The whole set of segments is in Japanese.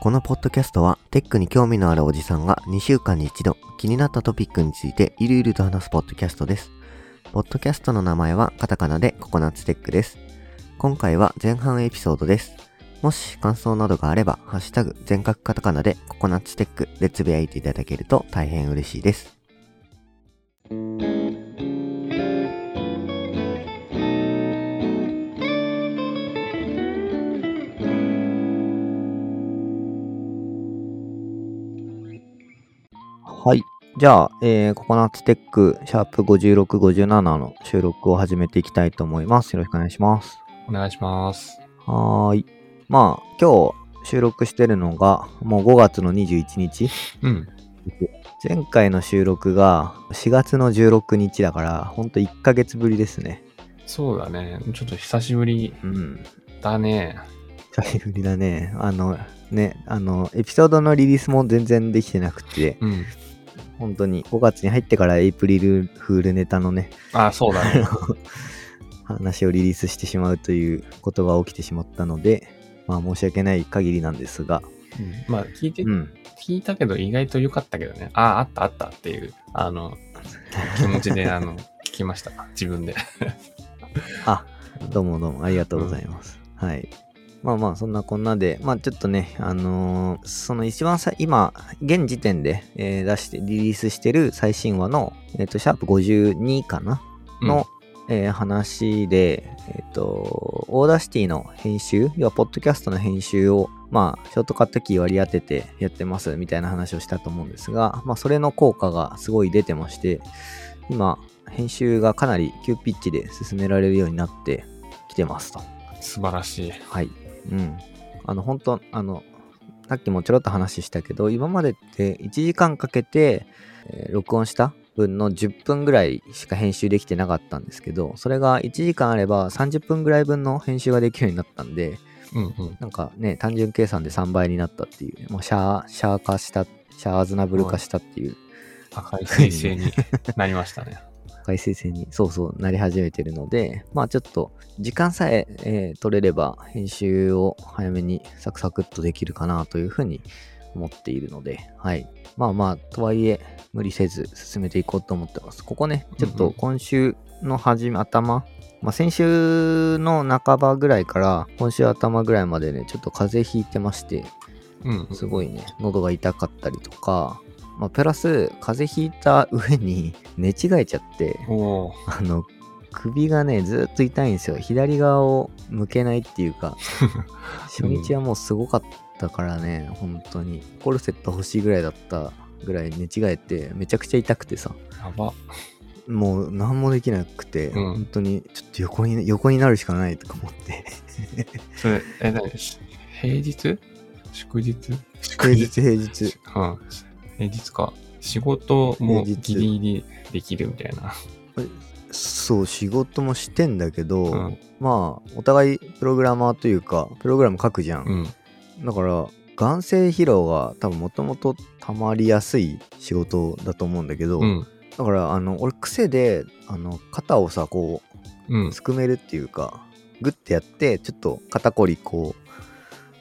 このポッドキャストはテックに興味のあるおじさんが2週間に一度気になったトピックについてゆるゆると話すポッドキャストです。ポッドキャストの名前はカタカナでココナッツテックです。今回は前半エピソードです。もし感想などがあれば、ハッシュタグ全角カタカナでココナッツテックでつぶやいていただけると大変嬉しいです。はい。じゃあ、えー、ココナッツテック、シャープ56、57の収録を始めていきたいと思います。よろしくお願いします。お願いします。はーい。まあ、今日収録してるのが、もう5月の21日。うん。前回の収録が4月の16日だから、ほんと1ヶ月ぶりですね。そうだね。ちょっと久しぶりうん。だね。久しぶりだね。あの、ね、あの、エピソードのリリースも全然できてなくて、うん。本当に5月に入ってからエイプリルフールネタのね、あ、そうだね。話をリリースしてしまうということが起きてしまったので、まあ申し訳ない限りなんですが、うんまあ、聞いて、うん。聞いたけど意外と良かったけどね。あ、あったあったっていう、あの、気持ちで、あの、聞きました。自分で。あ、どうもどうもありがとうございます。はい。まあまあ、そんなこんなで、まあちょっとね、あのーその一番さ、今、現時点で、えー出して、リリースしてる最新話の、えっ、と、シャープ52かな？の、えー話で、えっ、と、 Audacity の編集、要は、ポッドキャストの編集を、まあ、ショートカットキー割り当ててやってますみたいな話をしたと思うんですが、まあ、それの効果がすごい出てまして、今、編集がかなり急ピッチで進められるようになってきてますと。うん素晴らしい。はい。うん。あの、本当あの、さっきもちょろっと話したけど、今までって1時間かけて、えー録音した分の10分ぐらいしか編集できてなかったんですけど、それが1時間あれば30分ぐらい分の編集ができるようになったんで、うんうん。なんかね、単純計算で3倍になったっていう、もうシャー、シャー化した、シャーズナブル化したっていう、高い彗星になりましたね。高い生成にそうそうなり始めてるので、まあちょっと時間さええー取れれば編集を早めにサクサクっとできるかなというふうに思っているので、はい。まあまあ、とはいえ無理せず進めていこうと思ってます。ここね、ちょっと今週の始め、頭、まあ先週の半ばぐらいから今週頭ぐらいまでね、ちょっと風邪ひいてまして。すごいね、喉が痛かったりとか、まあプラス風邪ひいた上に 寝違えちゃって、あの、首がね、ずっと痛いんですよ。左側を向けないっていうか、初日はもうすごかったからね、本当に。コルセット欲しいぐらいだったぐらい寝違えて、めちゃくちゃ痛くてさ、やば。もう何もできなくて、うん本当にちょっと横に、横になるしかないとか思って。それ、え、何？し平日？祝日？平日平日。うん。平日か。仕事もギリギリできるみたいな。そう、仕事もしてんだけど、うんまあ、お互いプログラマーというか、プログラム書くじゃん。うん。だから眼性疲労が多分もともとたまりやすい仕事だと思うんだけど、うん。だからあの俺癖であの肩をさこうんう。すくめるっていうかグッてやってちょっと肩こりこ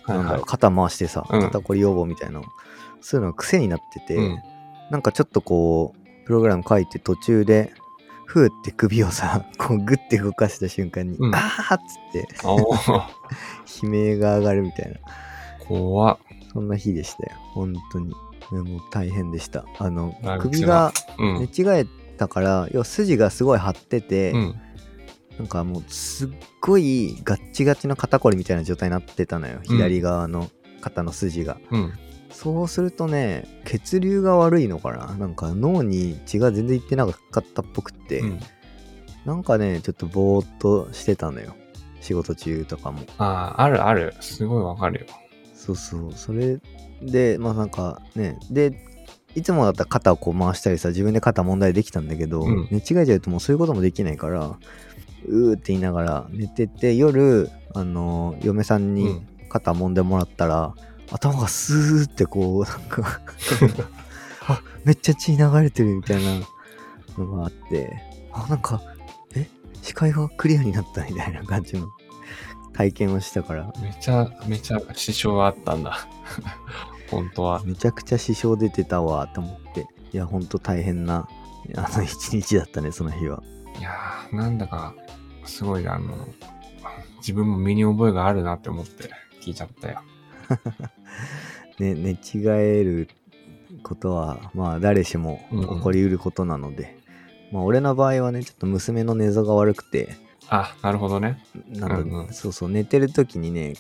う、はいはいなんだろう。肩回してさ、うん肩こり予防みたいなのそういうのが癖になってて、うんなんかちょっとこうプログラム書いて途中でふーって首をさ こうグッて動かした瞬間に、うんあーっつって 悲鳴が上がるみたいな怖っ。そんな日でしたよ。本当に。でもう大変でした。あの首がうん。寝違えたから、要は筋がすごい張ってて、うん。なんかもうすっごいガッチガチの肩こりみたいな状態になってたのよ。うん左側の肩の筋が。うん。そうするとね、血流が悪いのかな？なんか脳に血が全然いってなかったっぽくって、うん。なんかね、ちょっとぼーっとしてたのよ。仕事中とかも。ああ、あるある。すごいわかるよ。そうそう。それで、まあなんかね、で、いつもだったら肩をこう回したりさ、自分で肩問題できたんだけど、うん寝違えちゃうともうそういうこともできないから、うーって言いながら寝てて、夜、あのー嫁さんにうん。肩揉んでもらったら、頭がスーってこう、なんか あ、めっちゃ血流れてるみたいなのがあって、あ、なんか、え？視界がクリアになったみたいな感じの体験をしたから、めちゃめちゃ支障があったんだ。本当は。めちゃくちゃ支障出てたわと思って、いや、ほんと大変な、あの一日だったね、その日は。いやー、なんだか、すごい、あの、自分も身に覚えがあるなって思って聞いちゃったよ。ね、寝違えることは、まあ、誰しもうんうん起こりうることなので、まあ、俺の場合はね、ちょっと娘の寝相が悪くて、あ、なるほどね。なんだ、うんうんそうそう、寝てる時にね、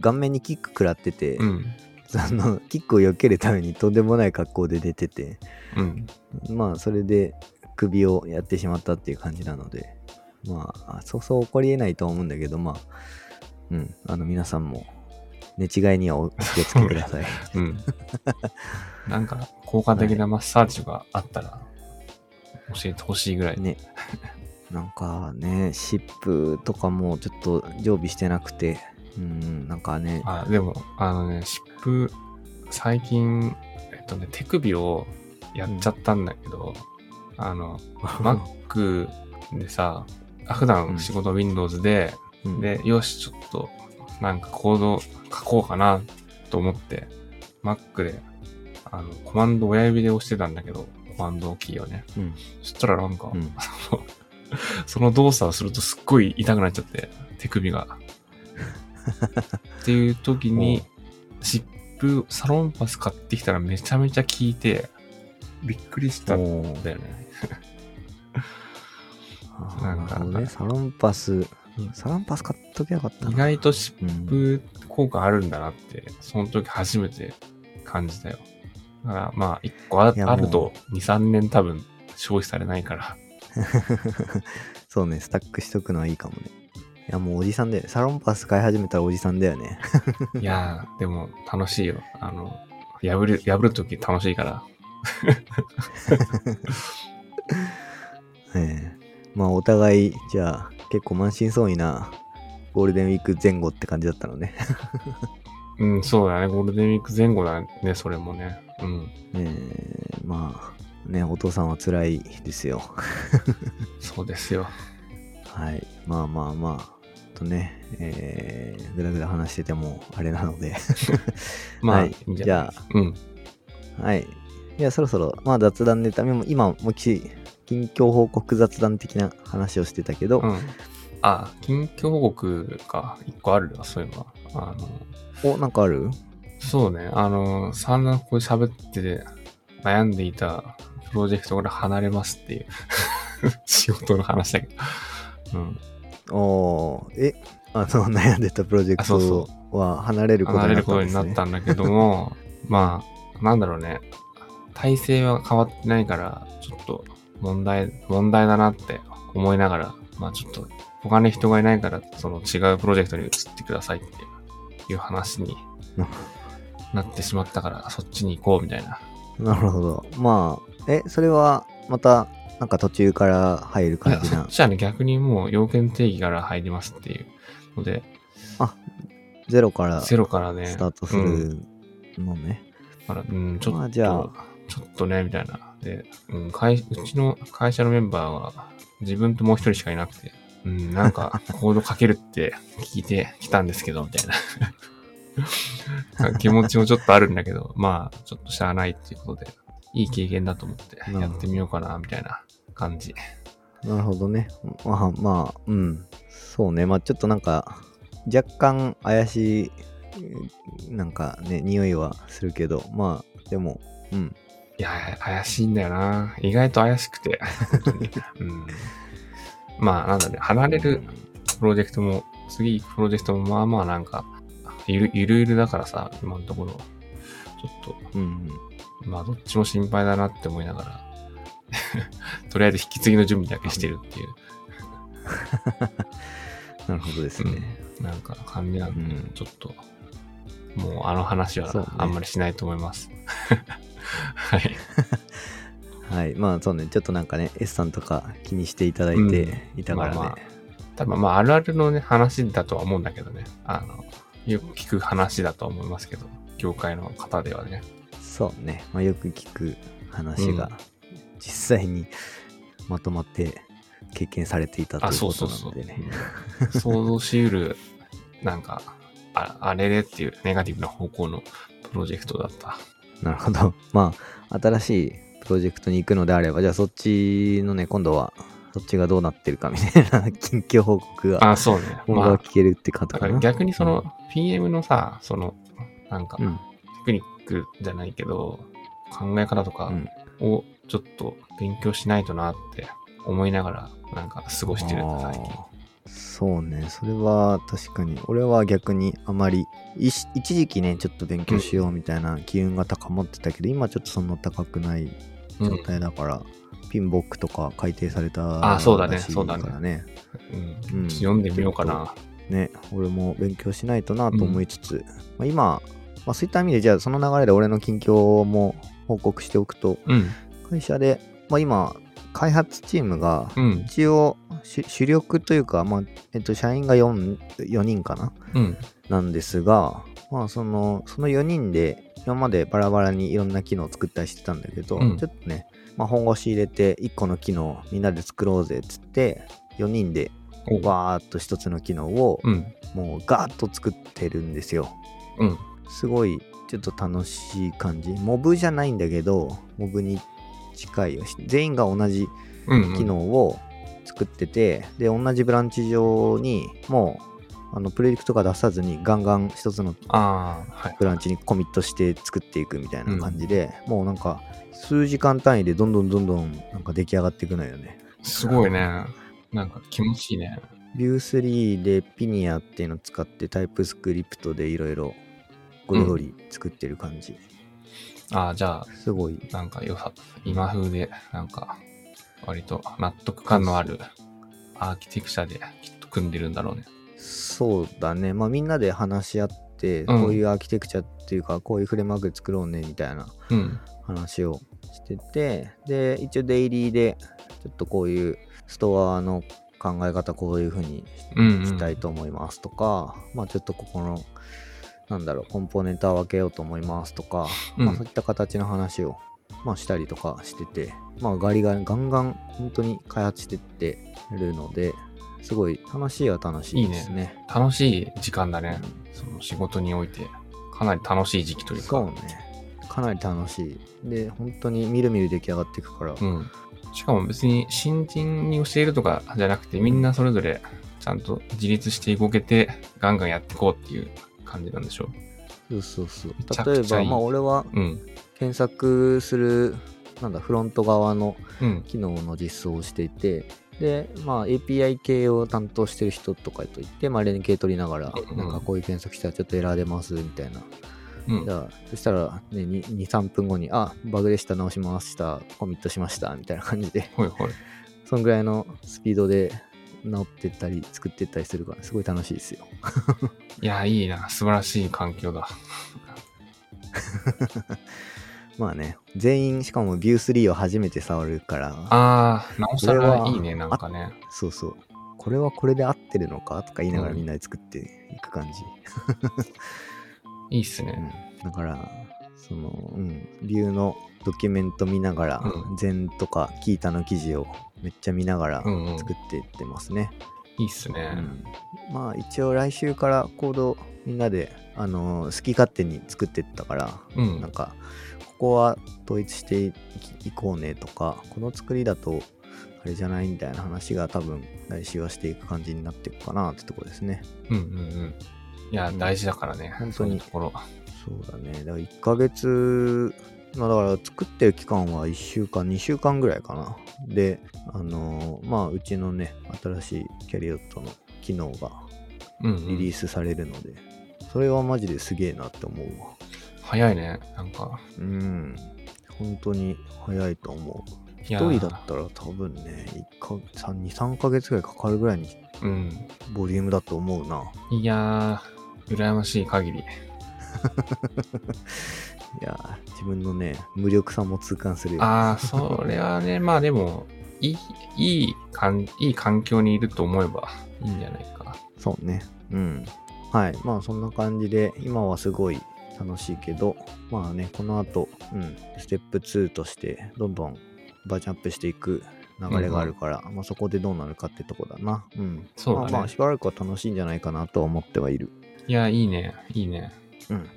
顔面にキック食らってて、うん。そのキックを避けるためにとんでもない格好で出てて、うん。まあ、それで首をやってしまったっていう感じなので、まあ、そうそう起こりえないとは思うんだけど、まあ、うん、あの、皆さんも、寝違いにはお気をつけください。うん。なんか、効果的なマッサージとかあったら、教えてほしいぐらい。ね。なんかね、湿布とかもちょっと常備してなくて、うん、なんかね、あ、でも、あのね、湿布、最近、えっとね、手首をやっちゃったんだけど、あの、Mac でさ、あ普段仕事 Windows で、うん、で、よし、ちょっと、なんかコード書こうかなと思って、Mac で、あの、コマンド親指で押してたんだけど、コマンドキーをね。うん、そしたらなんか、うん その動作をするとすっごい痛くなっちゃって、手首が。っていう時に、湿布、サロンパス買ってきたらめちゃめちゃ効いて、びっくりしたんだよね。なんかね、サロンパス、サロンパス買っときゃよかったな。意外と湿うん、布効果あるんだなって、その時初めて感じたよ。だからまあ、一個あると2、3年多分消費されないから。そうね、スタックしとくのはいいかもね。いや、もうおじさんだよ。サロンパス買い始めたらおじさんだよね。いやー、でも楽しいよ。あの、破る、破るとき楽しいから。ええまあ、お互い、じゃあ、結構満身創痍なゴールデンウィーク前後って感じだったのね。うん、そうだね。ゴールデンウィーク前後だね、それもね。うん。ええまあ、ね、お父さんは辛いですよ。そうですよ。はい。まあまあまあ、とね、えー、ぐだぐだ話しててもあれなので。まあ、はいじゃないじうん。はい。いや、そろそろ、まあ雑談ネタ、今、今もうき近況報告雑談的な話をしてたけど、うん。あ、近況報告が一個あるわ、そういうのは。あの、お、なんかある？そうね、あの、散々ここで喋ってて悩んでいたプロジェクトから離れますっていう 仕事の話だけど。うん。おーえ、あの、悩んでたプロジェクトそは離れること離れることにになったんです、ね。なったんだけども、まあ、なんだろうね。体制は変わってないから、ちょっと問題、問題だなって思いながら、まあちょっと他に人がいないから、その違うプロジェクトに移ってくださいっていう話になってしまったから、そっちに行こうみたいな。なるほど。まあ、え、それは、また、なんか途中から入る感じな？そっ。ちはね、逆にもう要件定義から入りますっていうので、ゼロからスゼロからね、タートすうんるのね。だからうん、ちょっと、まあじゃあちょっとね、みたいな。で、うん、会うちの会社のメンバーは自分ともう一人しかいなくて、うん、なんか コードかけるって聞いてきたんですけど、みたいな。気持ちもちょっとあるんだけど、まあ、ちょっとしゃあないっていうことで、いい経験だと思ってやってみようかな、みたいな感じ。なるほどね。まあまあ、うん。そうね。まあちょっとなんか、若干怪しい、なんかね、匂いはするけど、まあ、でも、うん。いや、怪しいんだよな。意外と怪しくて。うん、まあ、なんだね、離れるプロジェクトも、次プロジェクトもまあまあなんか、ゆるゆるゆるだからさ、今のところ、ちょっと、うん。まあどっちも心配だなって思いながら、とりあえず引き継ぎの準備だけしてるっていう、なるほどですね。なんか感じなんで、うんちょっと、もうあの話はあんまりしないと思います。はい。はい。まあそうね。ちょっとなんかね、S さんとか気にしていただいていたからね。まあま多分まああるあるのね、話だとは思うんだけどね。あの、よく聞く話だとは思いますけど、業界の方ではね。そうね。まあ、よく聞く話が、実際にまとまって経験されていたとあ、いうことそうそうそうなのでね。。想像しうる、なんか、ああれれっていうネガティブな方向のプロジェクトだった。なるほど。まあ、新しいプロジェクトに行くのであれば、じゃあそっちのね、今度は、そっちがどうなってるかみたいな近況報告が、あ、そうね。聞けるって方だからかな。逆にその PM のさ、その、なんか、うん、テクニックじゃないけど、考え方とかうん。をちょっと勉強しないとなって思いながら、なんか過ごしてるんだ、最近。そうね、それは確かに、俺は逆にあまり、一時期ね、ちょっと勉強しようみたいな機運が高まってたけど、今ちょっとそんな高くない状態だから、ピンボックとか改定されたあそうだね。そうだねからね。うん。うん。読んでみようかな。ね、俺も勉強しないとなと思いつつ、まあ、今、まあ、そういった意味で、じゃあその流れで俺の近況も報告しておくと、うん。会社で、まあ、今、開発チームが、うん。一応、主主力というか、まあ、えっと、社員が 4, 4人かな？うん。なんですが、まあ、その、その4人で、今までバラバラにいろんな機能を作ったりしてたんだけど、うんちょっとね、まあ、本腰入れて、1個の機能をみんなで作ろうぜっつって、4人で、おわーっと1つの機能を、うん。もうガーッと作ってるんですよ。うん。すごい、ちょっと楽しい感じ。モブじゃないんだけど、モブに近いよ。全員が同じうん。機能を作ってて、で、同じブランチ上にもう、あの、プレディクトが出さずにガンガン一つの。ブランチにコミットして作っていくみたいな感じで、もうなんか、数時間単位でどんどんどんどんなんか出来上がっていくのよね。すごいね。なんか気持ちいいね。Vue3 でピニアっていうのを使ってタイプスクリプトでいろいろゴリゴリ作ってる感じ。ああ、じゃあ、すごい。なんか良さ、今風で、なんか、割と納得感のあるアーキテクチャできっと組んでるんだろうね。そうだね。まあみんなで話し合って、うんこういうアーキテクチャっていうか、こういうフレームワーク作ろうねみたいなうん。話をしてて、で、一応デイリーで、ちょっとこういうストアの考え方こういう風にうん、うん。したいと思いますとか、まあちょっとここの、なんだろう、コンポーネントは分けようと思いますとか、うんまあそういった形の話を、まあしたりとかしてて、まあガリガリ、ガンガン本当に開発してってるので、すごい楽しいは楽しいですね。楽しい時間だね。その仕事において。かなり楽しい時期というか。そうね。かなり楽しい。で、本当にみるみる出来上がっていくから、うん。しかも別に新人に教えるとかじゃなくて、みんなそれぞれちゃんと自立して動けて、ガンガンやっていこうっていう感じなんでしょそうそうそうめちゃ。例えば、まあ俺はう。うん。検索する、なんだ、フロント側のうん。機能の実装をしていて、で、まあ API 系を担当してる人とかといって、まあ連携取りながら、うんなんかこういう検索したらちょっとエラー出ますみたいな。うんじ。ゃあ、そしたらね、2、2 3分後に、あ、バグでした、直しました、コミットしました、みたいな感じで、ほいほい。そんぐらいのスピードで直ってったり、作ってったりするから、すごい楽しいですよ。いや、いいな。素晴らしい環境だ。まあね、全員、しかも Vue3 を初めて触るから、ああ、なおさこれはいらいね、なんかね。そうそう。これはこれで合ってるのかとか言いながらうんみんなで作っていく感じ。いいっすうね。ん、だから、その、うん、ビューのドキュメント見ながら、うん禅とかキータの記事をめっちゃ見ながらうんうん。作っていってますね。いいっすね。うんまあ一応来週からコードみんなで、あのー好き勝手に作ってったから、うんなんか、ここは統一していこうねとか、この作りだとあれじゃないみたいな話が多分来週はしていく感じになっていくかなってとこですね。うんうんうん。いや、大事だからね。本当に。そうだね。だから1ヶ月、まあだから作ってる期間は1週間、2週間ぐらいかな。で、あのーまあうちのね、新しいキャリオットの機能がうん、うん。リリースされるので、それはマジですげえなって思うわ。早いね。なんか。うん。本当に早いと思う。一いやー人だったら多分ね、1か3 2、3ヶ月ぐらいかかるぐらいにうん。ボリュームだと思うな。いやー、羨ましい限り。いやー、自分のね、無力さも痛感するよ。ああ、それはね、まあでも、いい、いい環、いい環境にいると思えばいいんじゃないか。そうね。うん。はい。まあそんな感じで、今はすごい楽しいけど、まあね、この後、うん、ステップ2として、どんどんバージョンアップしていく流れがあるから、まあそこでどうなるかってとこだな。うん。そうだねまあまあ、しばらくは楽しいんじゃないかなとは思ってはいる。いや、いいね。いいね。うん。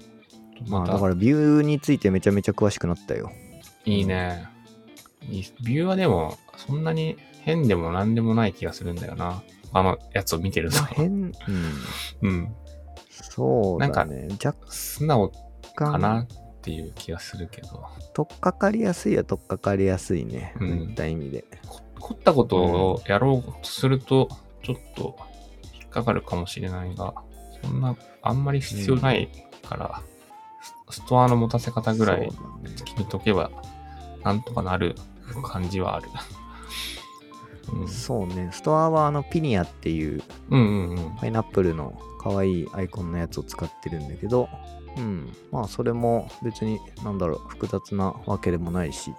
まあ、だからビューについてめちゃめちゃ詳しくなったよ。いいね。ビューはでも、そんなに変でも何でもない気がするんだよな。あのやつを見てるとまあ。変、うん。うん。そうだなんね。若素直か干、なっていう気がするけど。取っかかりやすいは取っかかりやすいね。うんった意味で。こ凝ったことをやろうとすると、ちょっと引っかかるかもしれないが、そんな、あんまり必要ないから、スストアの持たせ方ぐらい決めとけば、なんとかなる感じはある。うん、そうね。ストアはあのピニアっていううんうんうん。パイナップルの可愛いアイコンのやつを使ってるんだけど、うん。まあそれも別になんだろう、複雑なわけでもないし、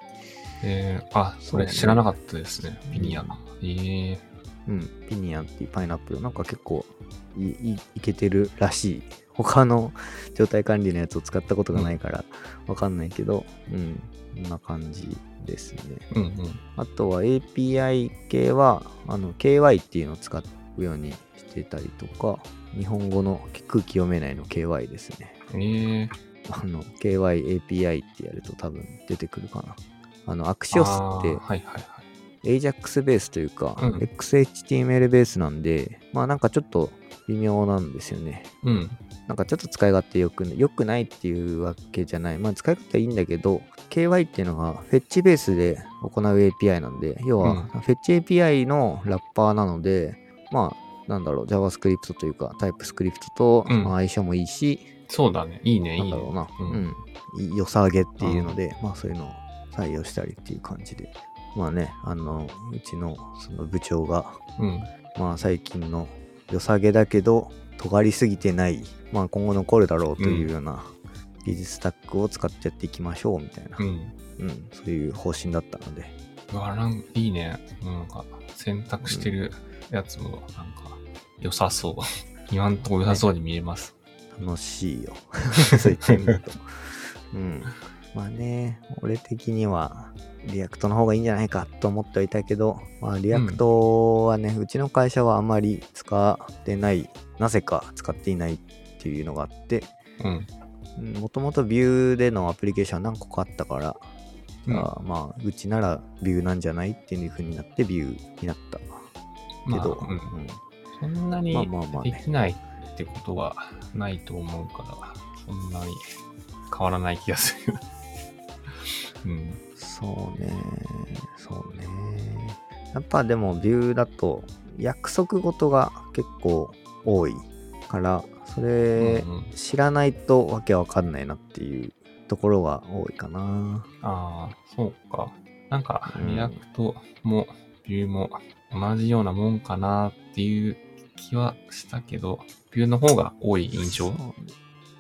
えー、あ、それ知らなかったですね。ピニア。ええうん。ピニアっていうパイナップルなんか結構いいいけてるらしい。他の状態管理のやつを使ったことがないからわかんないけど、うん。こんな感じですね。うんうん。あとは API 系は、あの、KY っていうのを使うようにしてたりとか、日本語の空気読めないの KY ですね。ええあの、KYAPI ってやると多分出てくるかな。あの、アクシオスってはいはいはい。AJAX ベースというか、うん XHTML ベースなんで、まあなんかちょっと微妙なんですよね。うん。なんかちょっと使い勝手よく良くないっていうわけじゃない。まあ使い勝手はいいんだけど、KY っていうのがフェッチベースで行う API なんで、要はうんフェッチ API のラッパーなので、まあなんだろう、JavaScript というか TypeScript と相性もいいし、そうだね。いいね、いね。ないんだろうな、ううんん、い良さげっていうので、まあそういうのを採用したりっていう感じで。まあね、あの、うちのその部長が、うん。まあ最近の良さげだけど、尖りすぎてない、まあ今後残るだろうというような技術スタックを使ってやっていきましょうみたいな、うん。うん、そういう方針だったので、うわ、なんいいね。なんか、選択してるやつも、なんか、良さそう。今んとこ良さそうに見えます。楽しいよ。そう言ってみると。うん。まあね、俺的には、 React の方がいいんじゃないかと思ってはいたけど、まあ React はね、うちの会社はあんまり使ってない、なぜか使っていないっていうのがあって、うん。もともと Vue でのアプリケーションは何個かあったから、うん。まあ、うちならビューなんじゃないっていう風になってビューになったけど、まあうん。そんなにまあまあまあね。できないってことはないと思うから、そんなに変わらない気がする。うん。そうね、そうね。やっぱでもビューだと約束事が結構多いから、それうんうん知らないとわけわかんないなっていうところが多いかな。ああ、そうか。なんか、うん React も Vue も同じようなもんかなっていう気はしたけど、 Vue の方が多い印象？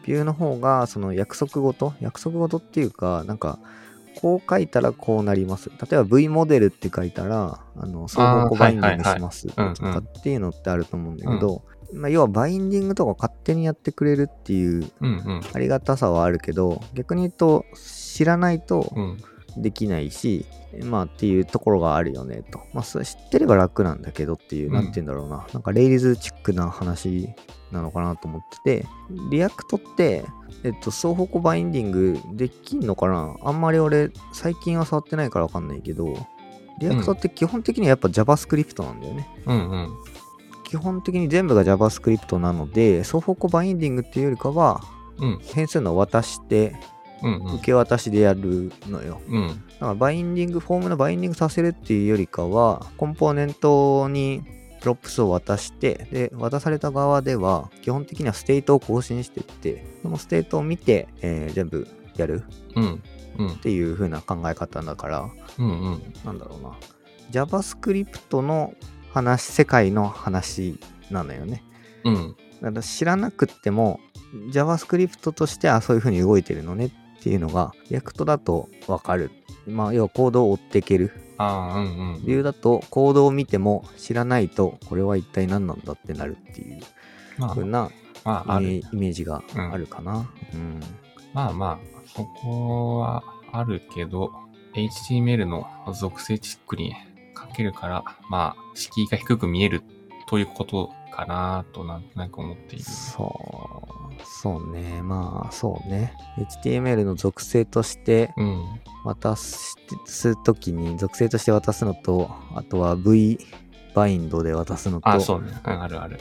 Vue の方がその約束事？約束事っていうか、なんか、こう書いたらこうなります。例えば V モデルって書いたら、あの、双方向バインディングしますとかっていうのってあると思うんだけど、まあ、要はバインディングとか勝手にやってくれるっていう。ありがたさはあるけど、逆に言うと知らないとうん。できないし、まあっていうところがあるよねと。まあそれ知ってれば楽なんだけどっていう、うんなんて言うんだろうな。なんか Rails チックな話なのかなと思ってて、 React って、えっと、双方向バインディングできんのかな？あんまり俺、最近は触ってないからわかんないけど、 React って基本的にはやっぱ JavaScript なんだよね。うんうん。基本的に全部が JavaScript なので、双方向バインディングっていうよりかは、うん変数の渡して、うんうん受け渡しでやるのよ。うん。だからバインディング、フォームのバインディングさせるっていうよりかは、コンポーネントに props を渡して、で、渡された側では、基本的には state を更新していって、その state を見て、えー全部やるうん。うんっ。ていう風な考え方だから、うんうん。なんだろうな。JavaScript の話、世界の話なのよね。うん。だから知らなくっても JavaScript としてはそういう風に動いてるのねっていうのが React だとわかる。まあ要はコードを追っていける。ああ、うんうん。理由だとコードを見ても知らないとこれは一体何なんだってなるっていうまあ風、な。イメージがあるかな。うん。まあまあ、そこはあるけど、HTML の属性チックにかけるから、まあ、敷居が低く見えるということかなとなんとなく思っている。そう、そうね。まあ、そうね。HTML の属性としてうん。渡すときに、属性として渡すのと、あとは V バインドで渡すのと、あ、そうね。うんあるある。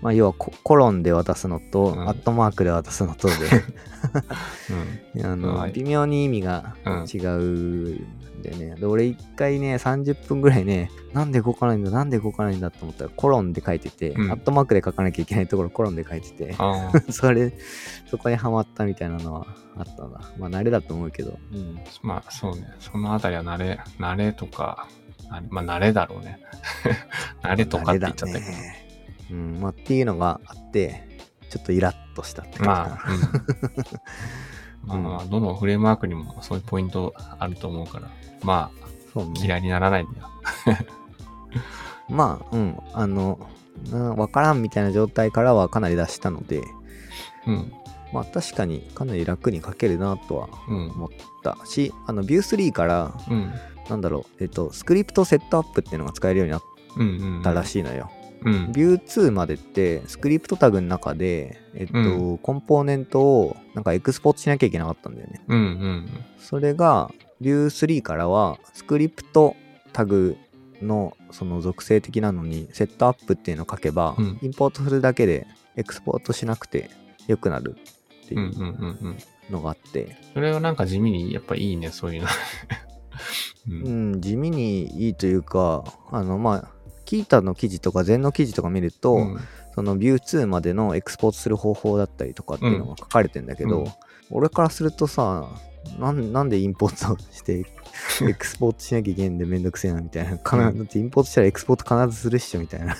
まあ、要はココロンで渡すのと、うんアットマークで渡すのとで、うん。あの、はい微妙に意味がうん違うんでね。で、俺一回ね、30分ぐらいね、なんで動かないんだ、なんで動かないんだと思ったら、コロンで書いてて、うんアットマークで書かなきゃいけないところ、コロンで書いてて、それ、そこにハマったみたいなのはあったな。まあ、慣れだと思うけど。うん。まあそうね。そのあたりは慣れ、慣れとか、まあ慣れだろうね。慣れとかって言っちゃったけど。ね。うん、まあ、っていうのがあって、ちょっとイラッとしたって。まあ、うん。まあまあ、どのフレームワークにもそういうポイントあると思うから、まそう嫌いにならないんだよ。まあ、うん、あの、なわからんみたいな状態からはかなり脱したので、うん。まあ確かにかなり楽に書けるなとはうん。思ったし、あの、Vue3 から、うん。なんだろう、えっと、 script setup っていうのが使えるようになっうん。うん。たらしいのよ。うん。Vue2 までって、スクリプトタグの中で、えっと、うコンポーネントをなんかエクスポートしなきゃいけなかったんだよね。うん。うん。それが Vue3 からはスクリプトタグのその属性的なのにセットアップっていうのを書けば、うんインポートするだけでエクスポートしなくて良くなるってうん。いううん。うん。うん。のがあって、それはなんか地味にやっぱいいね、そういうの。う。うんん、地味にいいというか、あのまあ、キータの記事とか禅の記事とか見ると、うんその Vue2 までのエクスポートする方法だったりとかっていうのが書かれてんだけど、うん俺からするとさなんなんでインポートして エクスポートしなきゃいけないんでめんどくせえなみたいな、かなうんだってインポートしたらエクスポート必ずするっしょみたいな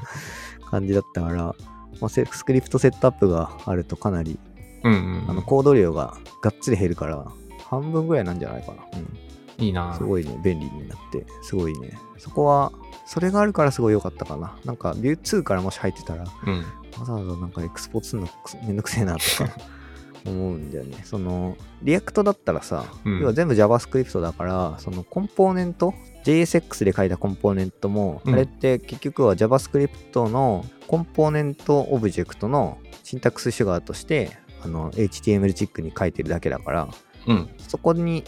感じだったから、まあ、セ script setup があるとかなりうん。うん。あのコード量ががっつり減るから半分ぐらいなんじゃないかな、うん、いいなすごいね、便利になって、すごいね。そこは、それがあるからすごい良かったかな。なんか、Vue 2からもし入ってたら、うん。わざわざなんかエクスポートするのくめんどくせえなとか 思うんだよね。その、 React だったらさ、うん要は全部 JavaScript だから、そのコンポーネント、JSX で書いたコンポーネントも、うんあれって結局は JavaScript のコンポーネントオブジェクトの syntax sugar として、あの、HTML チックに書いてるだけだから、うん。そこに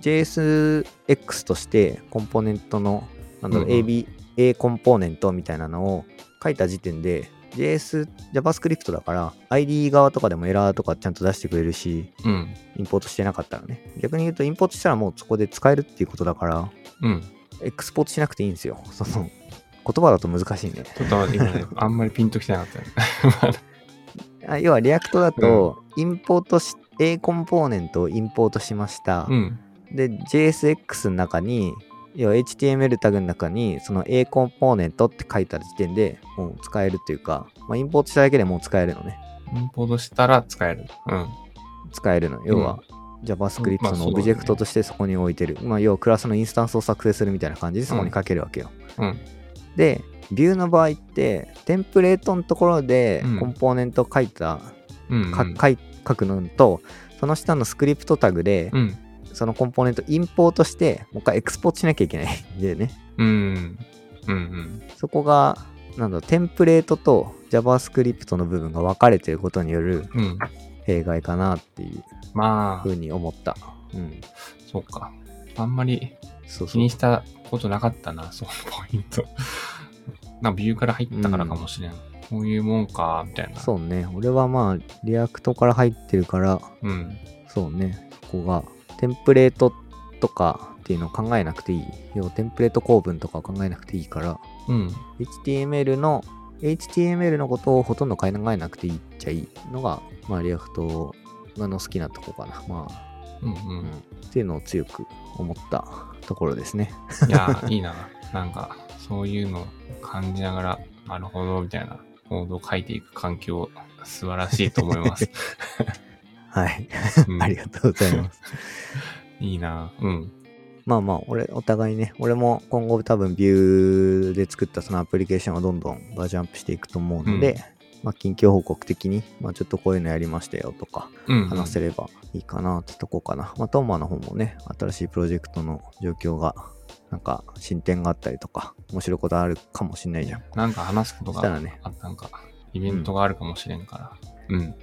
JSX としてコンポーネントの、なんだろう、うんうん AB、A コンポーネントみたいなのを書いた時点で、JS、JavaScript だから、ID 側とかでもエラーとかちゃんと出してくれるし、うん。インポートしてなかったらね。逆に言うと、インポートしたらもうそこで使えるっていうことだから、うん。エクスポートしなくていいんですよ。その、言葉だと難しいね。ちょっと今ね、あんまりピンときてなかったよね。あ要は、 React だと、インポートし、A コンポーネントをインポートしました。うん。で、JSX の中に、要は HTML タグの中に、その A コンポーネントって書いた時点でもう使えるっていうか、まあ、インポートしただけでもう使えるのね。インポートしたら使える。うん。使えるの。要は、JavaScript のオブジェクトとしてそこに置いてる。まあ、要はクラスのインスタンスを作成するみたいな感じでそこに書けるわけよ。うん。で、Vue の場合って、テンプレートのところでうんコンポーネントを書いた、うん。書くのと、その下のスクリプトタグで、うん。そのコンポーネントインポートして、もう一回エクスポートしなきゃいけないん でね。うん。うん。うん。そこが、なんだテンプレートと JavaScript の部分が分かれてることによるうん。弊害かなっていうまあふ、うに思った。うん。そうか。あんまり気に。したことなかったな、そのポイント。なビューから入ったからかもしれん。こういうもんか、みたいな。そうね。俺はまあ、 React から入ってるから、うん。そうね。そこが、テンプレートとかっていうのを考えなくていい。要はテンプレート構文とかを考えなくていいから、うん。HTML の、HTML のことをほとんど考えなくていいっちゃいいのが、まあ、 React の好きなとこかな。まあ、うんううんん。っていうのを強く思ったところですね。いや、いいな。なんか、そういうのを感じながら、なるほど、みたいなコードを書いていく環境、素晴らしいと思います。はい。うんありがとうございます。いいな。うん。まあまあ、俺、お互いね、俺も今後多分ビューで作ったそのアプリケーションをどんどんバージョンアップしていくと思うので、まあ、近況報告的に、まあ、ちょっとこういうのやりましたよとか、うんうん。話せればいいかなってとこかな。まあ、トーマの方もね、新しいプロジェクトの状況が、なんか進展があったりとか、面白いことあるかもしんないじゃん。なんか話すことがそしたらね、あなんか、イベントがあるかもしれんから。うん。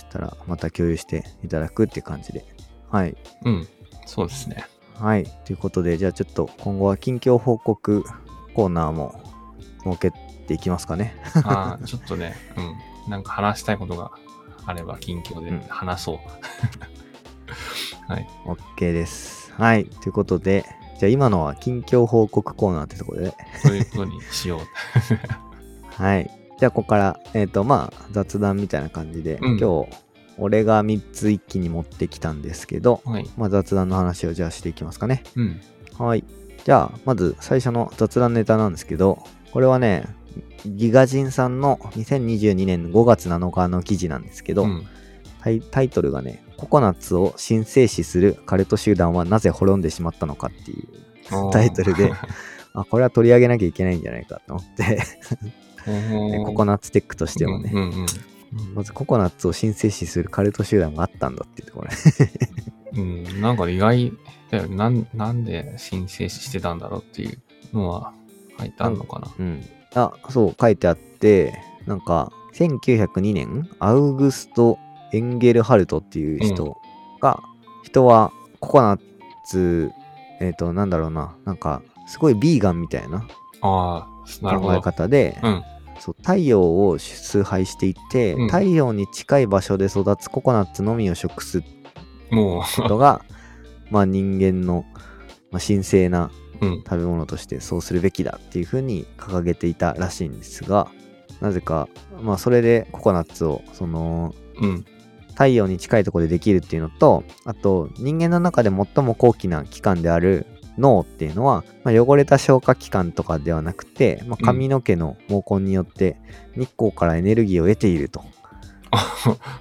そしたらまた共有していただくっていう感じで。はい。うん。そうですね。はい。ということで、じゃあちょっと今後は近況報告コーナーも設けていきますかね。ああ、ちょっとね、うん。なんか話したいことがあれば、近況でうん話そう。はい。OK です。はい。ということで、じゃあ今のは近況報告コーナーってところで、そういうことにしよう。はい。じゃあここから、えっ、と、まあ雑談みたいな感じで、うん今日、俺が3つ一気に持ってきたんですけど、はい。まあ雑談の話をじゃあしていきますかね。うん。はい。じゃあ、まず最初の雑談ネタなんですけど、これはね、ギガジンさんの2022年5月7日の記事なんですけど、うん。タイタイトルがね、ココナッツを新生死するカルト集団はなぜ滅んでしまったのかっていうタイトルで、あ、これは取り上げなきゃいけないんじゃないかと思って、おココナッツテックとしてもね、うんうんうんまずココナッツを新生死するカルト集団があったんだっていうところね。うん、なんか意外だよね。なんなんで申請してたんだろうっていうのは書いてあるのかな。うん。あ、そう、書いてあって、なんか、1902年、アウグスト・エンゲルハルトっていう人が、人はココナッツ、えっ、と、なんだろうな、なんか、すごいビーガンみたいなああ、考えど。方で、うん。そう太陽を崇拝していて、うん太陽に近い場所で育つココナッツのみを食すもことが、まあ人間の、まあ、神聖な。食べ物としてそうするべきだっていうふうに掲げていたらしいんですが、なぜか、まあそれでココナッツを、その、うん。太陽に近いところでできるっていうのと、あと人間の中で最も高貴な器官である脳っていうのは、まあ、汚れた消化器官とかではなくて、まあ、髪の毛の毛根によって日光からエネルギーを得ていると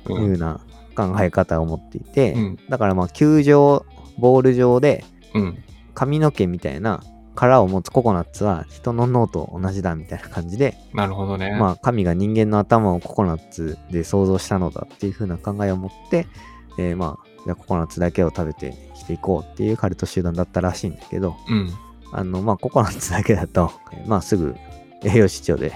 いう うん。ような考え方を持っていて、うん。だからまあ球状ボール状でうん。髪の毛みたいな殻を持つココナッツは人の脳と同じだみたいな感じで、なるほどね。まあ神が人間の頭をココナッツで想像したのだっていう風な考えを持って、えーまあじゃあココナッツだけを食べて生きていこうっていうカルト集団だったらしいんだけど、うん。あのまあココナッツだけだと、えーまあすぐ栄養失調で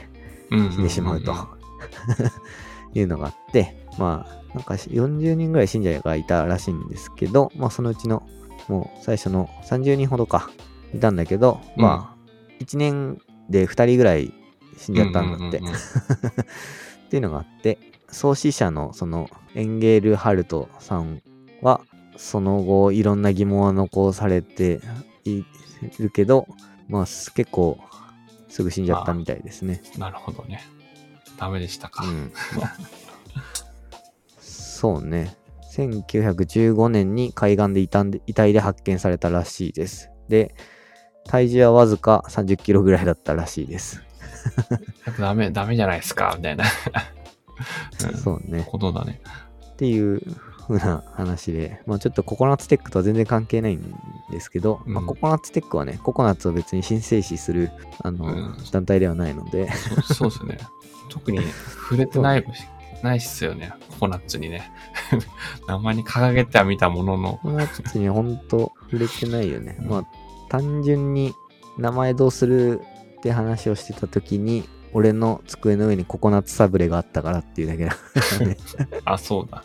うん。死んでしまうと、いうのがあって、まあなんか40人ぐらい信者がいたらしいんですけど、まあそのうちのもう最初の30人ほどかいたんだけど、まあ1年で2人ぐらい死んじゃったんだって。うんうんうんうん っていうのがあって、創始者のそのエンゲール・ハルトさんは、その後いろんな疑問は残されているけど、まあす結構すぐ死んじゃったみたいですね。なるほどね。ダメでしたか。うん。そうね。1915年に海岸で遺体で発見されたらしいです。で、体重はわずか30キロぐらいだったらしいです。ダメ、ダメじゃないですか、みたいな。うんそうね。ことだね。っていう風な話で、まあちょっとココナッツテックとは全然関係ないんですけど、まあうんココナッツテックはね、ココナッツを別に申請死する、あの、うん団体ではないので、そそうですね。特に触れてない、ないっすよね。ココナッツにね。名前に掲げてはみたものの。ココナッツにほんと触れてないよね。うんまあ単純に名前どうするって話をしてた時に、俺の机の上にココナッツサブレがあったからっていうだけだね。あ、そうだ。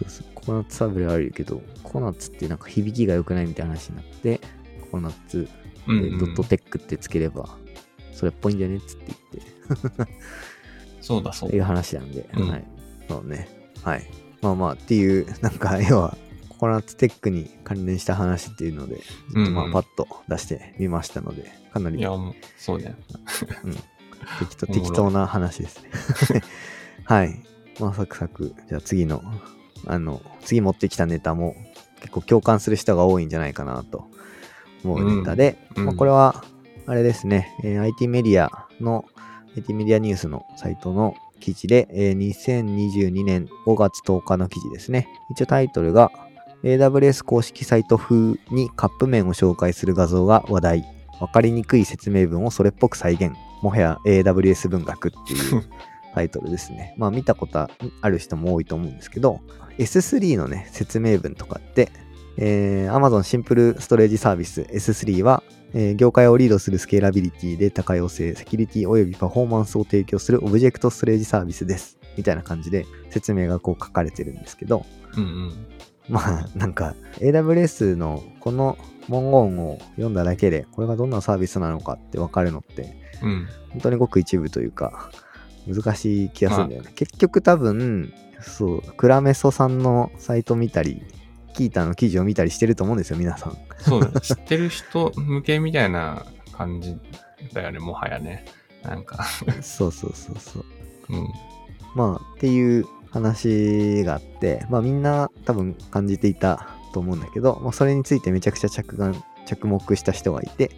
そうそう、ココナッツサブレはあるけど、ココナッツってなんか響きが良くないみたいな話になって、ココナッツうん、うんでドットテックってつければ、それっぽいんじゃねっつって言って、そうだ、そういうだ。話なんで、うんはい。そうね。はい。まあまあっていう、なんか 要は、ココナッツテックに関連した話っていうので、ちょっとまうんうんあパッと出してみましたので、かなりいや、もう、そうね。適当おもろい適当な話ですね。はい。まあサクサク、じゃあ次の、あの、次持ってきたネタも結構共感する人が多いんじゃないかなと思うネタで、うんまあ、これは、あれですね、えー IT メディアの、IT メディアニュースのサイトの記事で、えー2022年5月10日の記事ですね。一応タイトルが、AWS 公式サイト風にカップ麺を紹介する画像が話題。わかりにくい説明文をそれっぽく再現。もはや AWS 文学っていう タイトルですね。まあ見たことある人も多いと思うんですけど、S3 のね、説明文とかって、えー、Amazon シンプルストレージサービス S3 は、えー、業界をリードするスケーラビリティで高要請、セキュリティ及びパフォーマンスを提供するオブジェクトストレージサービスです。みたいな感じで説明がこう書かれてるんですけど、うんうん、まあなんか AWS のこの文言を読んだだけでこれがどんなサービスなのかって分かるのって、うん、本当にごく一部というか難しい気がするんだよね、まあ、結局多分そうクラメソさんのサイト見たりキータの記事を見たりしてると思うんですよ皆さん。そう 知ってる人向けみたいな感じだよねもはやね。なんか。そうそうそうそう。うん。まあっていう話があって、まあみんな多分感じていたと思うんだけど、まあ、それについてめちゃくちゃ着眼、着目した人がいて、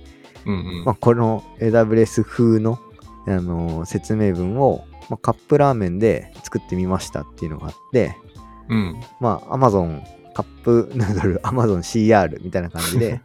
うんうん、まあ、この AWS 風の、あのー、説明文を、まあ、カップラーメンで作ってみましたっていうのがあって、うん、まあ Amazon カップヌードル Amazon CR みたいな感じで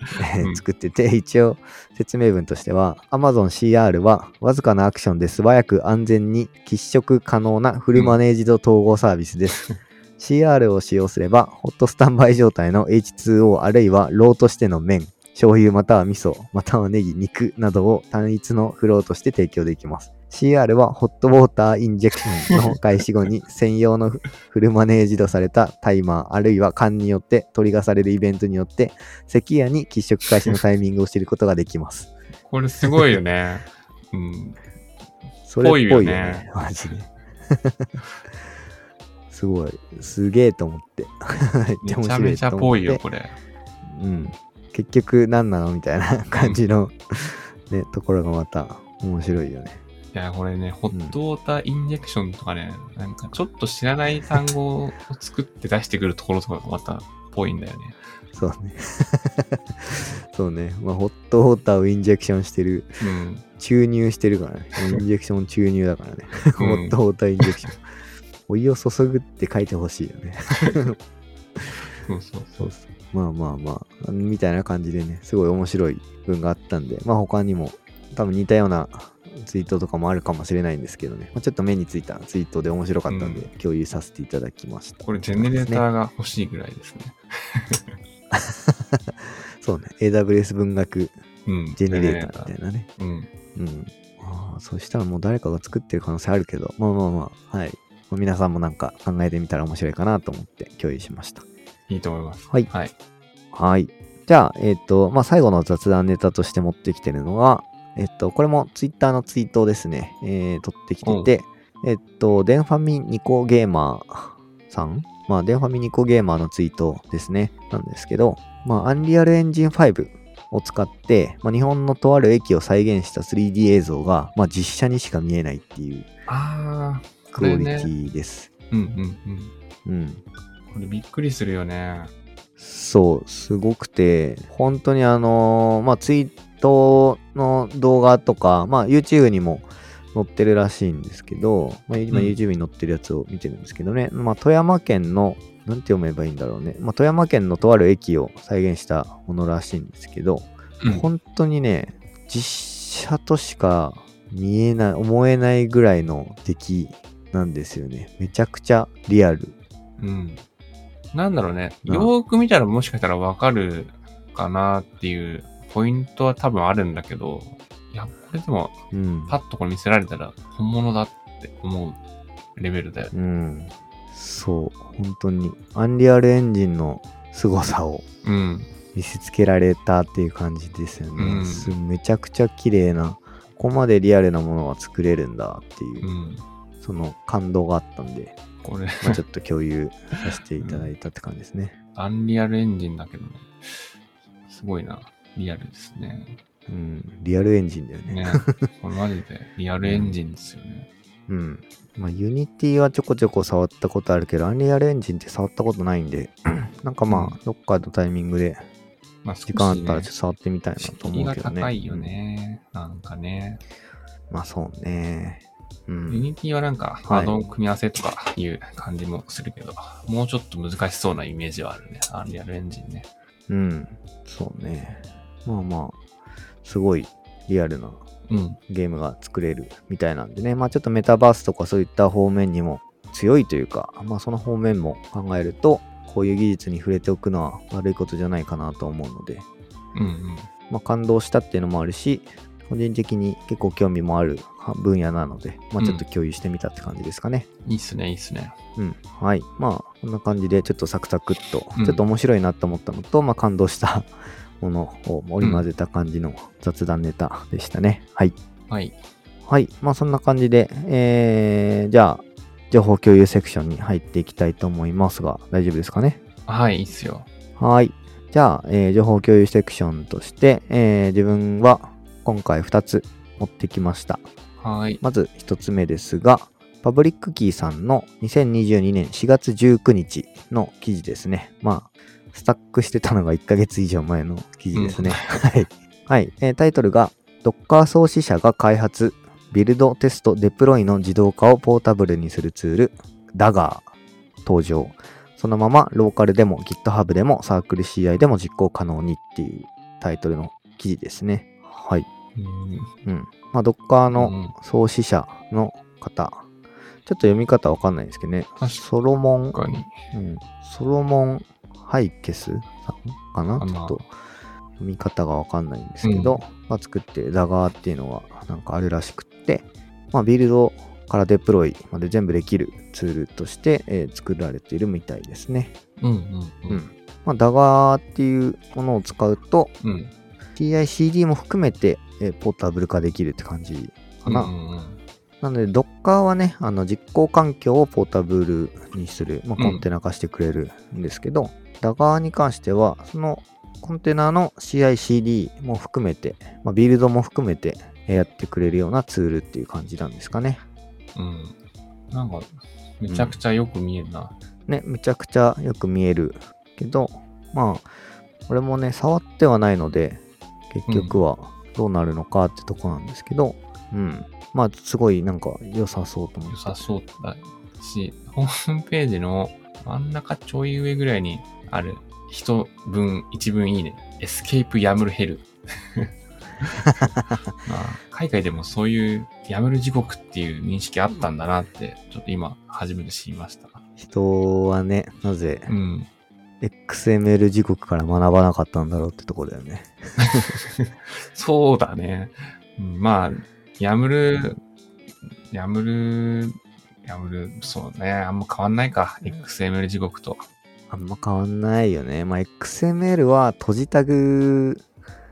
作ってて、一応説明文としては Amazon CR はわずかなアクションで素早く安全に喫食可能なフルマネージド統合サービスです。CR を使用すれば、ホットスタンバイ状態の H2O あるいはローとしての麺、醤油または味噌、またはネギ、肉などを単一のフローとして提供できます。CR はホットウォーターインジェクションの開始後に 専用のフルマネージドされたタイマーあるいは缶によって取り出されるイベントによって関谷に喫食開始のタイミングを知ることができます。これすごいよね。うん。それっぽいよね。よねマジで。すごい。すげえと思って。めちゃめちゃぽいよ、これ。うん。結局何なのみたいな 感じの、ね、ところがまた面白いよね。いや、これね、ホットウォーターインジェクションとかね、うん、なんかちょっと知らない単語を作って出してくるところとかがまたぽいんだよね。そうね。そうね。まあ、ホットウォーターをインジェクションしてる。うん、注入してるからね。インジェクション注入だからね。ホットウォーターインジェクション。お湯を注ぐって書いてほしいよね。そうそうそうまあまあまあ、みたいな感じでね、すごい面白い文があったんで、まあ他にも多分似たようなツイートとかもあるかもしれないんですけどね、まあ、ちょっと目についたツイートで面白かったんで、共有させていただきました。これ、ジェネレーターが欲しいぐらいですね。そうね、AWS 文学ジェネレーターみたいなね。うん。うん。ああ、そしたらもう誰かが作ってる可能性あるけど、まあまあまあ、はい。皆さんもなんか考えてみたら面白いかなと思って共有しました。いいと思います。はい。はい。はい。じゃあ、えっ、ー、と、まあ、最後の雑談ネタとして持ってきてるのは、えっと、これもツイッターのツイートですね、えー、撮ってきてて、えっと、デンファミニコゲーマーさん？まあ、デンファミニコゲーマーのツイートですね、なんですけど、まあ、アンリアルエンジン5を使って、まあ、日本のとある駅を再現した 3D 映像が、まあ、実写にしか見えないっていうクオリティです。ね、うんうんうん。うん。これびっくりするよね。そう、すごくて、本当にあのー、まあ、ツイートの動画とか、まあ、YouTube にも載ってるらしいんですけど、まあ、今 YouTube に載ってるやつを見てるんですけどね、うん、まあ、富山県の、なんて読めばいいんだろうね、まあ、富山県のとある駅を再現したものらしいんですけど、うん、本当にね、実写としか見えない、思えないぐらいの出来なんですよね。めちゃくちゃリアル。うん。なんだろうね。よーく見たらもしかしたらわかるかなっていうポイントは多分あるんだけど、いや、これでも、うん、パッとこれ見せられたら本物だって思うレベルだよね。うん。そう、本当に。アンリアルエンジンの凄さを見せつけられたっていう感じですよね。うん、めちゃくちゃ綺麗な、ここまでリアルなものが作れるんだっていう、うん、その感動があったんで、これまあちょっと共有させていただいたって感じですね。アンリアルエンジンだけど、すごいな。リアルですね。うん、 Unreal Engine だよね。ねこれマジで Unreal Engine ですよね。うん。まあ、ユニティはちょこちょこ触ったことあるけど、 Unreal Engine って触ったことないんで、なんかまあ、どっかのタイミングで、時間あったらちょっと触ってみたいなと思うけどね。が高いよね。なんかね。まあそうね。うん、 Unity はなんか、ハードの組み合わせとかいう感じもするけど、はい、もうちょっと難しそうなイメージはあるね。 Unreal Engine ね。うん。そうね。まあまあ、すごいリアルなうん。ゲームが作れるみたいなんでね、まあちょっとメタバースとかそういった方面にも強いというか、まあその方面も考えると、こういう技術に触れておくのは悪いことじゃないかなと思うので、うんうん。まあ感動したっていうのもあるし、個人的に結構興味もある分野なので、まあちょっと共有してみたって感じですかね。いいっすね、いいっすね。うん。はい。まあ、こんな感じでちょっとサクサクっと、うんちょっと面白いなと思ったのと、まあ感動した ものを織り交ぜた感じの雑談ネタでしたね。はい。はい。はい。まあそんな感じで、えー、じゃあ、情報共有セクションに入っていきたいと思いますが、大丈夫ですかね？はい、いいっすよ。はい。じゃあ、えー情報共有セクションとして、えー自分は今回2つ持ってきました。はい。まず1つ目ですが、パブリックキーさんの2022年4月19日の記事ですね。まあ、スタックしてたのが1ヶ月以上前の記事ですね。はい。はい、えータイトルが、Docker 創始者が開発、ビルド、テスト、デプロイの自動化をポータブルにするツール、Dagger 登場。そのままローカルでも GitHub でもサークル CI でも実行可能にっていうタイトルの記事ですね。はい。うんうん。まあ、Docker うのん創始者の方。ちょっと読み方わかんないですけどね。かソロモン。うん、ソロモン・ハイケスさんかな？ちょっと読み方がわかんないんですけど、が作ってるダガーっていうのがなんかあるらしくって、まあ、ビルドからデプロイまで全部できるツールとして、えー作られているみたいですね。うんうんう。うんん。まあ、ダガーっていうものを使うと、うん。CI/CD も含めて、えーポータブル化できるって感じかな。うんうんうんなので、Docker はね、あの実行環境をポータブルにする、まあ、うんコンテナ化してくれるんですけど、Dagger に関しては、そのコンテナの CI/CD も含めて、まあ、ビルドも含めてえーやってくれるようなツールっていう感じなんですかね。うん。なんか、めちゃくちゃよく見えるな。ね、めちゃくちゃよく見えるけど、まあ、俺もね、触ってはないので、結局はどうなるのかってとこなんですけど、うん。まあ、すごいなんか良さそうと思って。良さそうだし、ホームページの真ん中ちょい上ぐらいにある一文、一文いいね。エスケープヤムルヘル。まあ、海外でもそういうヤムル地獄っていう認識あったんだなって、ちょっと今初めて知りました。人はね、なぜうん。XML 時刻から学ばなかったんだろうってとこだよね。そうだね。うんまあ、ヤムル、ヤムル、ヤムル、そうね。あんま変わんないか。XML 地獄と。あんま変わんないよね。まあ、XML は閉じタグ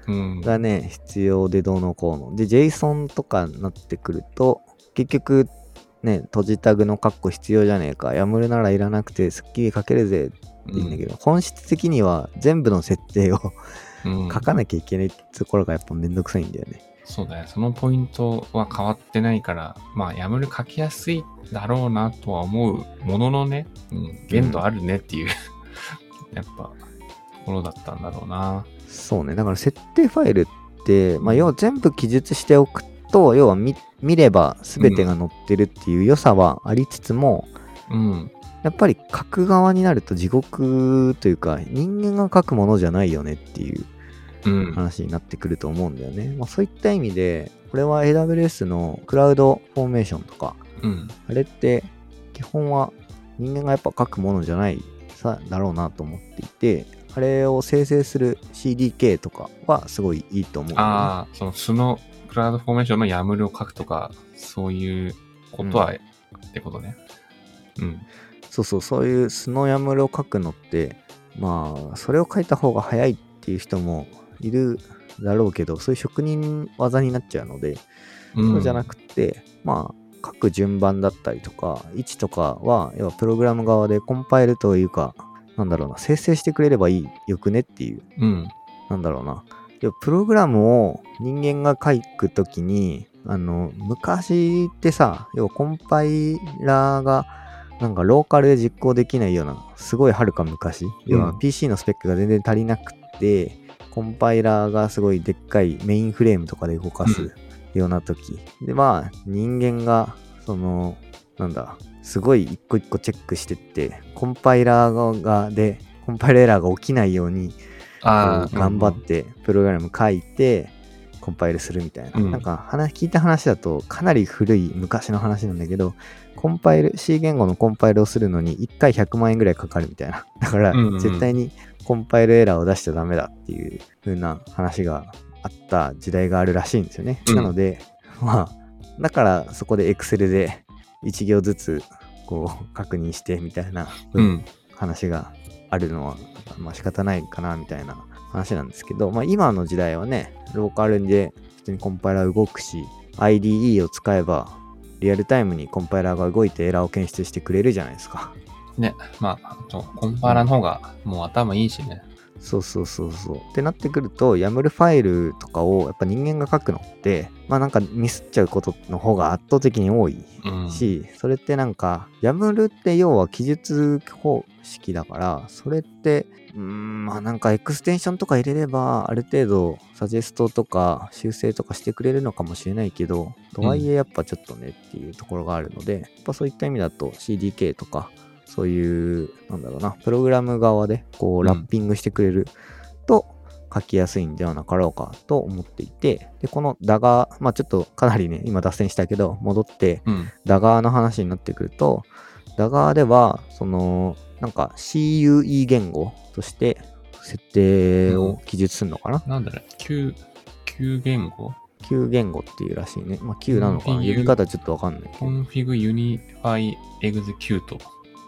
うん。がね、必要でどうのこうの。で、JSON とかになってくると、結局、ね、閉じタグのカッコ必要じゃねえか。やむるならいらなくて、スッキリ書けるぜいいんだけど、本質的には全部の設定をうん 書かなきゃいけないってところがやっぱめんどくさいんだよね。そうだよ。そのポイントは変わってないから、まあ、ヤムル書きやすいだろうなとは思うもののね、うん、限度あるねっていう、やっぱ、ところだったんだろうな。そうね。だから設定ファイルって、まあ、要は全部記述しておくと、要は見見れば全てが載ってるっていう良さはありつつも、うん。やっぱり書く側になると地獄というか、人間が書くものじゃないよねっていううん。話になってくると思うんだよね。まあ、そういった意味で、これは AWS のクラウドフォーメーションとか、うん。あれって基本は人間がやっぱ書くものじゃないさだろうなと思っていて、あれを生成する CDK とかはすごいいいと思うね。ああ、その素のクラウドフォーメーションのヤムルを書くとか、そういうことは、ってことね。うん。そうそう、そういうスノヤムルを書くのって、まあ、それを書いた方が早いっていう人もいるだろうけど、そういう職人技になっちゃうので、うん、そうじゃなくて、まあ、書く順番だったりとか、位置とかは、要はプログラム側でコンパイルというか、なんだろうな、生成してくれればいい、よくねっていう、うん。なんだろうな。要はプログラムを人間が書くときに、あの、昔ってさ、要はコンパイラーが、なんかローカルで実行できないような、すごいはるか昔、要は PC のスペックが全然足りなくて、コンパイラーがすごいでっかいメインフレームとかで動かすような時。で、まあ、人間が、その、なんだ、すごい一個一個チェックしてって、コンパイラーが、で、コンパイラーエラーが起きないように、頑張ってプログラム書いて、コンパイルするみたいな。うんなんか話、聞いた話だとかなり古い昔の話なんだけど、コンパイル、C 言語のコンパイルをするのに1回100万円ぐらいかかるみたいな。だから絶対にコンパイルエラーを出しちゃダメだっていう風な話があった時代があるらしいんですよね。うんなので、まあ、だからそこで Excel で1行ずつこう確認してみたいなうん。話があるのは、まあ仕方ないかなみたいな話なんですけど、まあ今の時代はね、ローカルで普通にコンパイラー動くし、IDE を使えばリアルタイムにコンパイラーが動いてエラーを検出してくれるじゃないですか。ね、まあ、あとコンパイラーの方がもう頭いいしね。そうそうそうそう。ってなってくると、YAML ファイルとかをやっぱ人間が書くのって、まあなんかミスっちゃうことの方が圧倒的に多いうん。し、それってなんか、YAML って要は記述方式だから、それって、うーん、まあなんかエクステンションとか入れれば、ある程度サジェストとか修正とかしてくれるのかもしれないけど、とはいえやっぱちょっとねっていうところがあるので、やっぱそういった意味だと CDK とか、そういう、なんだろうな、プログラム側でこううんラッピングしてくれると、書きやすいんではなかろうかと思っていて、で、このダガー、まあちょっとかなりね、今脱線したけど、戻って、うん。ダガーの話になってくると、ダガーでは、その、なんか CUE 言語として設定を記述するのかな、なんだろう、旧、旧言語 ?Q 言語っていうらしいね。まあ Q なのかな？うん読み方ちょっとわかんないけど。config unify execute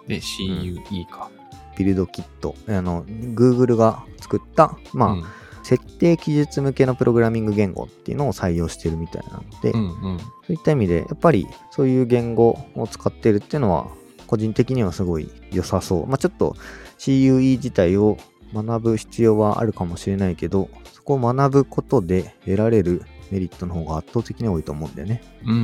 で CUE か。ビルドキット。あの、Google が作った、まあ、うん設定記述向けのプログラミング言語っていうのを採用してるみたいなので、うんうん。そういった意味で、やっぱりそういう言語を使ってるっていうのは、個人的にはすごい良さそう。まあちょっと CUE 自体を学ぶ必要はあるかもしれないけど、そこを学ぶことで得られるメリットの方が圧倒的に多いと思うんだよね。うんうん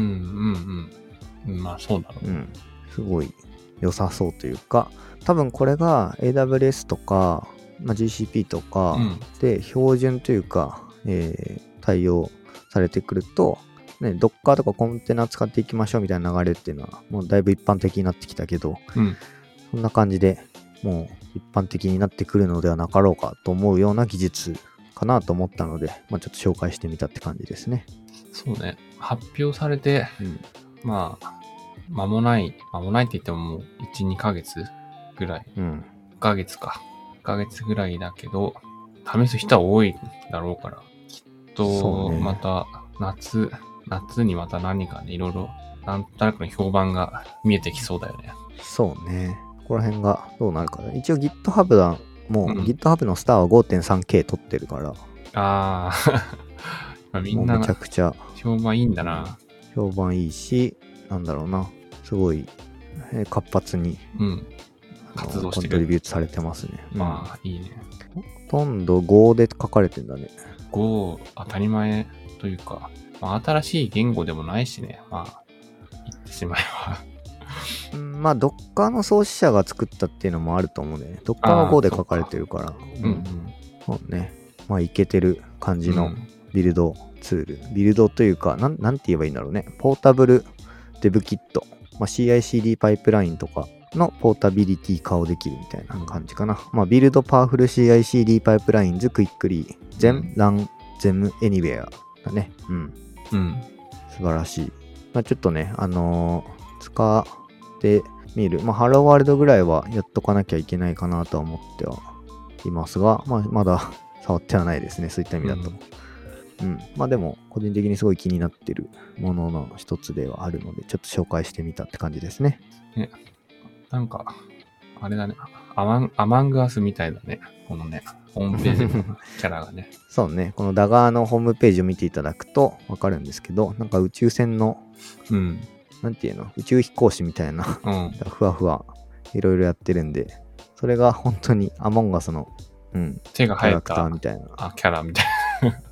うんうん。まあそうだろう。うん。すごい良さそうというか、多分これが AWS とか、まあ、GCP とかうんで標準というか、えー対応されてくると、ね、Docker とかコンテナ使っていきましょうみたいな流れっていうのは、もうだいぶ一般的になってきたけど、うん。そんな感じでもう一般的になってくるのではなかろうかと思うような技術かなと思ったので、まあ、ちょっと紹介してみたって感じですね。そうね。発表されて、うん。まあ、間もない、間もないって言ってももう1、2ヶ月ぐらい。うん。1ヶ月か。1ヶ月ぐらいだけど、試す人は多いだろうから、きっそと、また夏、夏にまた何かね、いろいろ、なんとなくの評判が見えてきそうだよね。そうね。ここら辺がどうなるかね。一応 GitHub はもう、うん GitHub のスターは 5.3K 取ってるから、あ あ、みんめちゃなくちゃ評判いいんだな。評判いいし、なんだろうな。すごい、えー活発にうん。活動してる。コントリビュートされてますね。まあ、いいね。あ、ほとんど Go で書かれてんだね。Go、当たり前というか、まあ、新しい言語でもないしね。まあ、言ってしまえば。うんまあ、Docker の創始者が作ったっていうのもあると思うね。Docker はあー Go で書かれてるから。うんうん。そうね。まあ、いけてる感じのうんビルドツール。ビルドというか、なんなんて言えばいいんだろうね。ポータブルデブキット。まあ、CICD パイプラインとかのポータビリティ化をできるみたいな感じかな。まあ、 build powerful CICD pipelines quickly, then, run, them, anywhere だね。うん。うん。素晴らしい。まあ、ちょっとね、あのー使ってみる。まあ、ハローワールドぐらいはやっとかなきゃいけないかなとは思ってはいますが、まあ、まだ触ってはないですね。そういった意味だと。うん。まあでも、個人的にすごい気になってるものの一つではあるので、ちょっと紹介してみたって感じですね。なんか、あれだね。アマン、アマングアスみたいだね。このね、ホームページの キャラがね。そうね。このダガーのホームページを見ていただくとわかるんですけど、なんか宇宙船の、うん。なんていうの？宇宙飛行士みたいなうん。ふわふわいろいろやってるんで、それが本当にアモンガスの、うん、手が生えキャラクターた、みたいな。あ、キャラみたいな。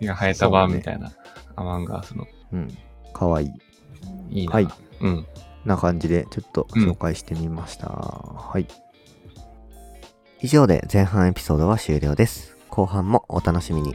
手が生えた版みたいな。アマンガースの。うん、かわいい。いいな。はいうん。な感じで、ちょっと紹介してみました。はい。以上で前半エピソードは終了です。後半もお楽しみに。